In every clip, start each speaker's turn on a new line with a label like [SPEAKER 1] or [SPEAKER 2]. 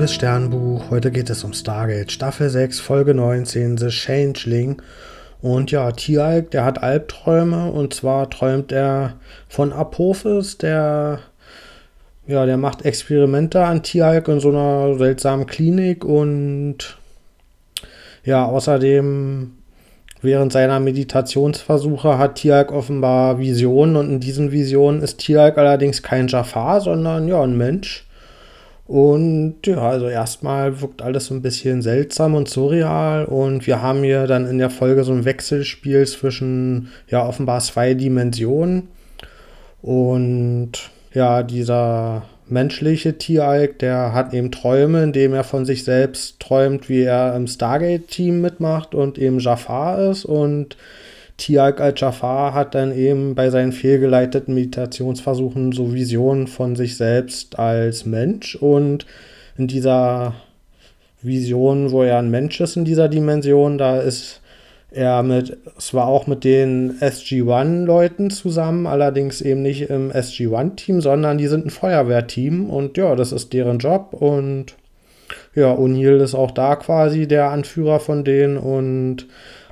[SPEAKER 1] liebes Sternbuch, heute geht es um Stargate, Staffel 6, Folge 19, The Changeling. Und ja, Tialk, der hat Albträume und zwar träumt er von Apophis, der ja, der macht Experimente an Tialk in so einer seltsamen Klinik und ja, außerdem während seiner Meditationsversuche hat Tialk offenbar Visionen und in diesen Visionen ist Tialk allerdings kein Jafar, sondern ja, ein Mensch. Und ja, also erstmal wirkt alles so ein bisschen seltsam und surreal. Und wir haben hier dann in der Folge so ein Wechselspiel zwischen ja offenbar zwei Dimensionen. Und ja, dieser menschliche Tieralk, der hat eben Träume, in dem er von sich selbst träumt, wie er im Stargate-Team mitmacht und eben Jafar ist. Und Tiag al-Jafar hat dann eben bei seinen fehlgeleiteten Meditationsversuchen so Visionen von sich selbst als Mensch. Und in dieser Vision, wo er ein Mensch ist in dieser Dimension, da ist er mit, es war auch mit den SG-1-Leuten zusammen, allerdings eben nicht im SG-1-Team, sondern die sind ein Feuerwehrteam. Und ja, das ist deren Job. Und ja, O'Neill ist auch da quasi der Anführer von denen. Und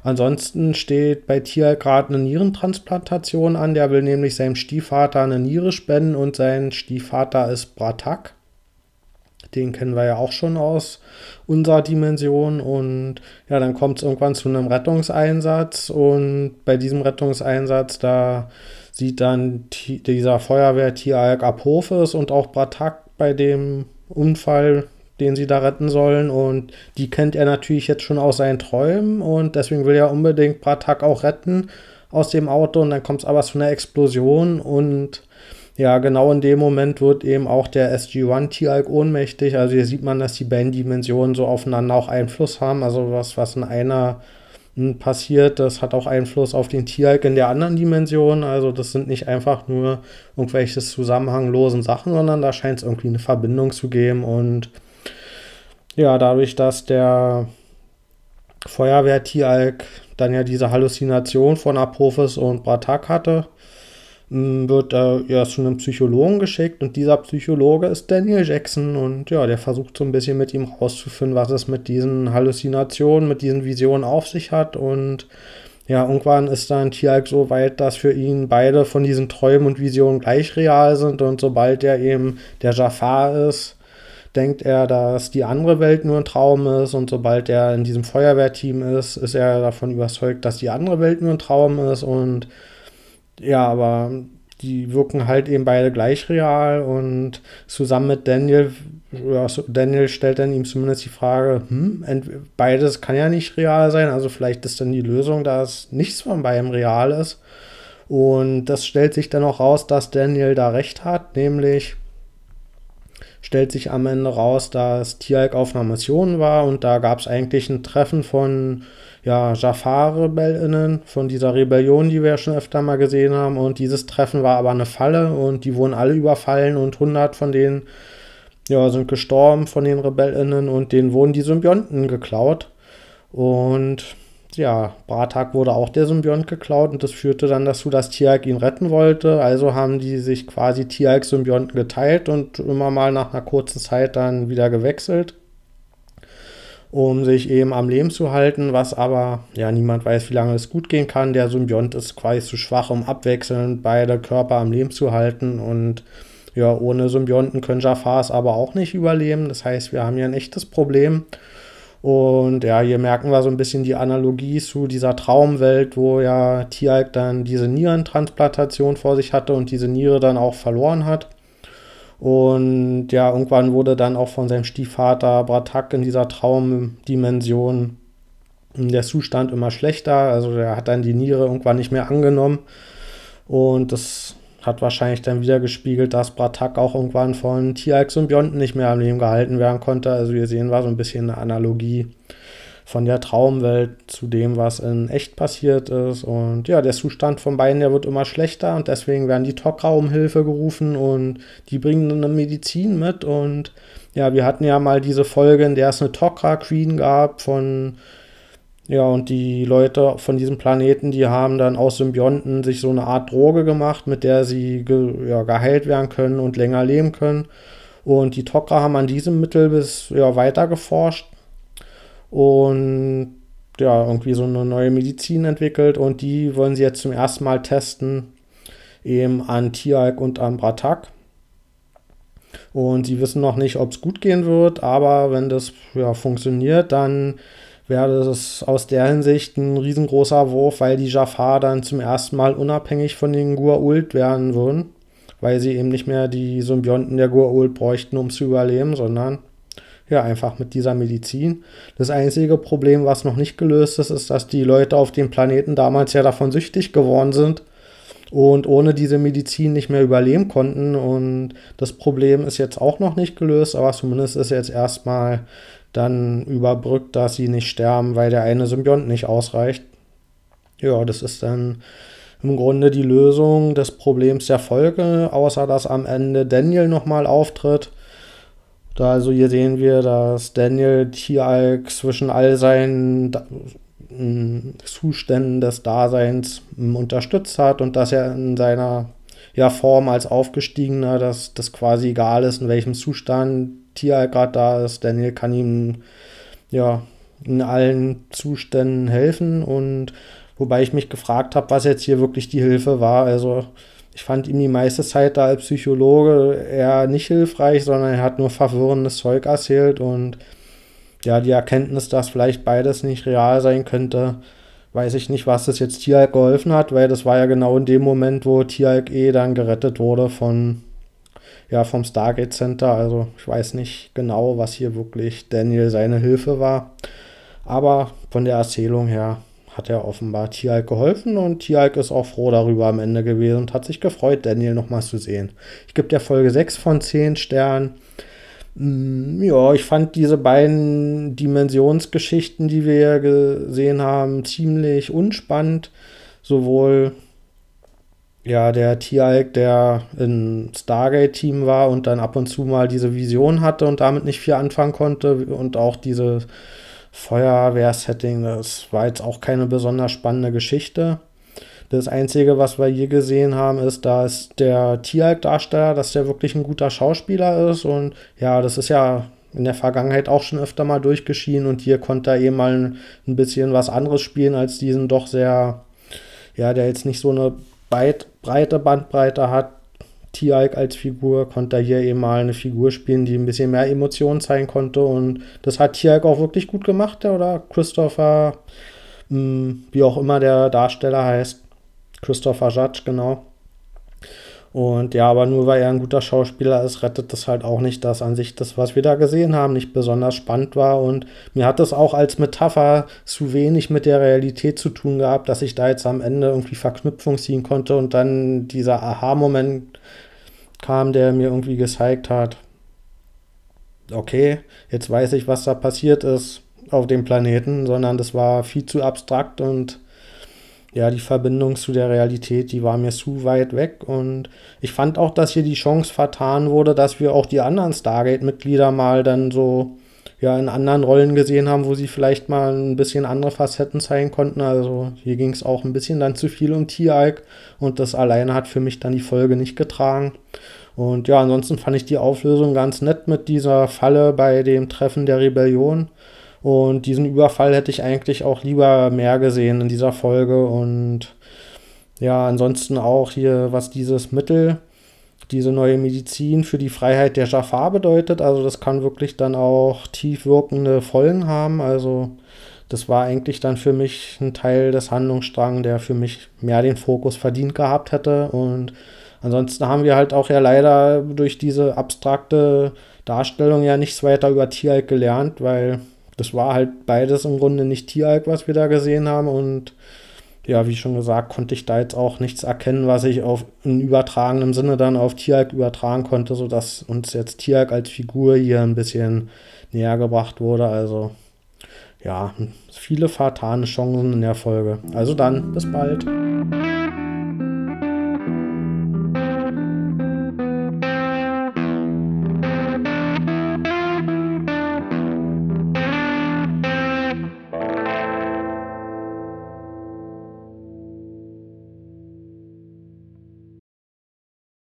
[SPEAKER 1] Ansonsten steht bei Tier gerade eine Nierentransplantation an. Der will nämlich seinem Stiefvater eine Niere spenden und sein Stiefvater ist Bratak. Den kennen wir ja auch schon aus unserer Dimension. Und ja, dann kommt es irgendwann zu einem Rettungseinsatz. Und bei diesem Rettungseinsatz, da sieht dann dieser Feuerwehr Tieralk Apophis und auch Bratak bei dem Unfall den sie da retten sollen. Und die kennt er natürlich jetzt schon aus seinen Träumen. Und deswegen will er unbedingt Pratak auch retten aus dem Auto. Und dann kommt es aber zu einer Explosion. Und ja, genau in dem Moment wird eben auch der SG-1 T-Alk ohnmächtig. Also hier sieht man, dass die beiden Dimensionen so aufeinander auch Einfluss haben. Also was, was in einer hm, passiert, das hat auch Einfluss auf den Tieralk in der anderen Dimension. Also das sind nicht einfach nur irgendwelche zusammenhanglosen Sachen, sondern da scheint es irgendwie eine Verbindung zu geben und ja, dadurch, dass der Feuerwehr-Tialk dann ja diese Halluzination von Apophis und Bratak hatte, wird er ja zu einem Psychologen geschickt und dieser Psychologe ist Daniel Jackson und ja, der versucht so ein bisschen mit ihm rauszufinden, was es mit diesen Halluzinationen, mit diesen Visionen auf sich hat und ja, irgendwann ist dann Tialk so weit, dass für ihn beide von diesen Träumen und Visionen gleich real sind und sobald er eben der Jafar ist, denkt er, dass die andere Welt nur ein Traum ist und sobald er in diesem Feuerwehrteam ist, ist er davon überzeugt, dass die andere Welt nur ein Traum ist und ja, aber die wirken halt eben beide gleich real und zusammen mit Daniel, Daniel stellt dann ihm zumindest die Frage, hm, beides kann ja nicht real sein, also vielleicht ist dann die Lösung, dass nichts von beidem real ist. Und das stellt sich dann auch raus, dass Daniel da recht hat, nämlich stellt sich am Ende raus, dass Tialk auf einer Mission war und da gab es eigentlich ein Treffen von ja, Jafar-RebellInnen, von dieser Rebellion, die wir schon öfter mal gesehen haben. Und dieses Treffen war aber eine Falle und die wurden alle überfallen und 100 von denen ja, sind gestorben von den RebellInnen und denen wurden die Symbionten geklaut. Und ja, Bratak wurde auch der Symbiont geklaut und das führte dann dazu, dass Tialk ihn retten wollte. Also haben die sich quasi Tialk-Symbionten geteilt und immer mal nach einer kurzen Zeit dann wieder gewechselt, um sich eben am Leben zu halten, was aber, ja, niemand weiß, wie lange es gut gehen kann. Der Symbiont ist quasi zu schwach, um abwechselnd beide Körper am Leben zu halten und ja, ohne Symbionten können Jafars aber auch nicht überleben. Das heißt, wir haben hier ein echtes Problem. Und ja, hier merken wir so ein bisschen die Analogie zu dieser Traumwelt, wo ja Tialk dann diese Nierentransplantation vor sich hatte und diese Niere dann auch verloren hat. Und ja, irgendwann wurde dann auch von seinem Stiefvater Bratak in dieser Traumdimension der Zustand immer schlechter. Also er hat dann die Niere irgendwann nicht mehr angenommen. Und das hat wahrscheinlich dann wieder gespiegelt, dass Bratak auch irgendwann von Tieralk-Symbionten nicht mehr am Leben gehalten werden konnte. Also wir sehen war so ein bisschen eine Analogie von der Traumwelt zu dem, was in echt passiert ist. Und ja, der Zustand von beiden, der wird immer schlechter und deswegen werden die Tok'ra um Hilfe gerufen und die bringen eine Medizin mit. Und ja, wir hatten ja mal diese Folge, in der es eine Tok'ra Queen gab von ja, und die Leute von diesem Planeten, die haben dann aus Symbionten sich so eine Art Droge gemacht, mit der sie ge ja, geheilt werden können und länger leben können. Und die Tok'ra haben an diesem Mittel bis ja, weiter geforscht und ja, irgendwie so eine neue Medizin entwickelt und die wollen sie jetzt zum ersten Mal testen, eben an Tialk und an Bratak. Und sie wissen noch nicht, ob es gut gehen wird, aber wenn das ja, funktioniert, dann wäre das aus der Hinsicht ein riesengroßer Wurf, weil die Jafar dann zum ersten Mal unabhängig von den Gua'uld werden würden, weil sie eben nicht mehr die Symbionten der Gua'uld bräuchten, um zu überleben, sondern ja, einfach mit dieser Medizin. Das einzige Problem, was noch nicht gelöst ist, ist, dass die Leute auf dem Planeten damals ja davon süchtig geworden sind und ohne diese Medizin nicht mehr überleben konnten. Und das Problem ist jetzt auch noch nicht gelöst, aber zumindest ist jetzt erstmal dann überbrückt, dass sie nicht sterben, weil der eine Symbiont nicht ausreicht. Ja, das ist dann im Grunde die Lösung des Problems der Folge, außer dass am Ende Daniel nochmal auftritt. Da also hier sehen wir, dass Daniel Tieralk zwischen all seinen Zuständen des Daseins unterstützt hat und dass er in seiner ja, Form als Aufgestiegener, dass das quasi egal ist, in welchem Zustand Tier gerade da ist. Daniel kann ihm ja in allen Zuständen helfen und wobei ich mich gefragt habe, was jetzt hier wirklich die Hilfe war. Also ich fand ihm die meiste Zeit da als Psychologe eher nicht hilfreich, sondern er hat nur verwirrendes Zeug erzählt und ja, die Erkenntnis, dass vielleicht beides nicht real sein könnte, weiß ich nicht, was das jetzt Tieralk geholfen hat, weil das war ja genau in dem Moment, wo Tieralk eh dann gerettet wurde von, ja, vom Stargate Center. Also ich weiß nicht genau, was hier wirklich Daniel seine Hilfe war. Aber von der Erzählung her hat er offenbar Tieralk geholfen und Tieralk ist auch froh darüber am Ende gewesen und hat sich gefreut, Daniel nochmal zu sehen. Ich gebe der Folge 6 von 10 Sternen. Mm, ja, ich fand diese beiden Dimensionsgeschichten, die wir gesehen haben, ziemlich unspannend. Sowohl ja, der Tieralk, der im Stargate-Team war und dann ab und zu mal diese Vision hatte und damit nicht viel anfangen konnte. Und auch diese Feuerwehr-Setting, das war jetzt auch keine besonders spannende Geschichte. Das Einzige, was wir hier gesehen haben, ist, dass der Tieralk-Darsteller, dass der wirklich ein guter Schauspieler ist. Und ja, das ist ja in der Vergangenheit auch schon öfter mal durchgeschieden. Und hier konnte er eben mal ein, bisschen was anderes spielen als diesen doch sehr, ja, der jetzt nicht so eine breit, breite Bandbreite hat. Tieralk als Figur konnte er hier eben mal eine Figur spielen, die ein bisschen mehr Emotionen zeigen konnte. Und das hat Tieralk auch wirklich gut gemacht, oder Christopher, hm, wie auch immer der Darsteller heißt. Christopher Judge, genau. Und ja, aber nur weil er ein guter Schauspieler ist, rettet das halt auch nicht, dass an sich das, was wir da gesehen haben, nicht besonders spannend war. Und mir hat das auch als Metapher zu wenig mit der Realität zu tun gehabt, dass ich da jetzt am Ende irgendwie Verknüpfung ziehen konnte und dann dieser Aha-Moment kam, der mir irgendwie gezeigt hat, okay, jetzt weiß ich, was da passiert ist auf dem Planeten, sondern das war viel zu abstrakt und ja, die Verbindung zu der Realität, die war mir zu weit weg. Und ich fand auch, dass hier die Chance vertan wurde, dass wir auch die anderen Stargate-Mitglieder mal dann so ja, in anderen Rollen gesehen haben, wo sie vielleicht mal ein bisschen andere Facetten zeigen konnten. Also hier ging es auch ein bisschen dann zu viel um Tieralk und das alleine hat für mich dann die Folge nicht getragen. Und ja, ansonsten fand ich die Auflösung ganz nett mit dieser Falle bei dem Treffen der Rebellion. Und diesen Überfall hätte ich eigentlich auch lieber mehr gesehen in dieser Folge. Und ja, ansonsten auch hier, was dieses Mittel, diese neue Medizin für die Freiheit der Jafar bedeutet. Also das kann wirklich dann auch tief wirkende Folgen haben. Also das war eigentlich dann für mich ein Teil des Handlungsstrangs, der für mich mehr den Fokus verdient gehabt hätte. Und ansonsten haben wir halt auch ja leider durch diese abstrakte Darstellung ja nichts weiter über Tierhalk gelernt, weil das war halt beides im Grunde nicht Tieralk, was wir da gesehen haben. Und ja, wie schon gesagt, konnte ich da jetzt auch nichts erkennen, was ich auf in übertragenem Sinne dann auf Tieralk übertragen konnte, sodass uns jetzt Tieralk als Figur hier ein bisschen näher gebracht wurde. Also ja, viele fatale Chancen in der Folge. Also dann, bis bald.